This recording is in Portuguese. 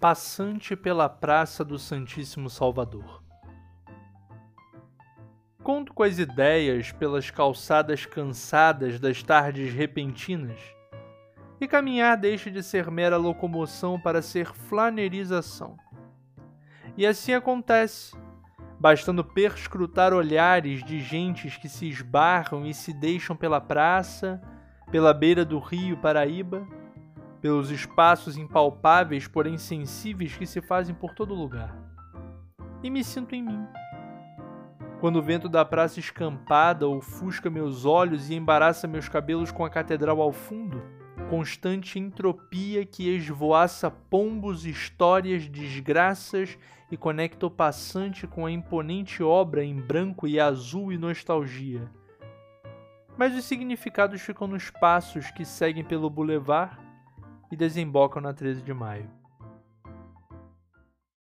Passante pela Praça do Santíssimo Salvador. Conto com as ideias pelas calçadas cansadas das tardes repentinas, e caminhar deixa de ser mera locomoção para ser flanerização. E assim acontece, bastando perscrutar olhares de gentes que se esbarram e se deixam pela praça, pela beira do rio Paraíba, pelos espaços impalpáveis, porém sensíveis que se fazem por todo lugar. E me sinto em mim. Quando o vento da praça escampada ofusca meus olhos e embaraça meus cabelos com a catedral ao fundo, constante entropia que esvoaça pombos, histórias, desgraças e conecta o passante com a imponente obra em branco e azul e nostalgia. Mas os significados ficam nos passos que seguem pelo bulevar e desembocam na 13 de maio.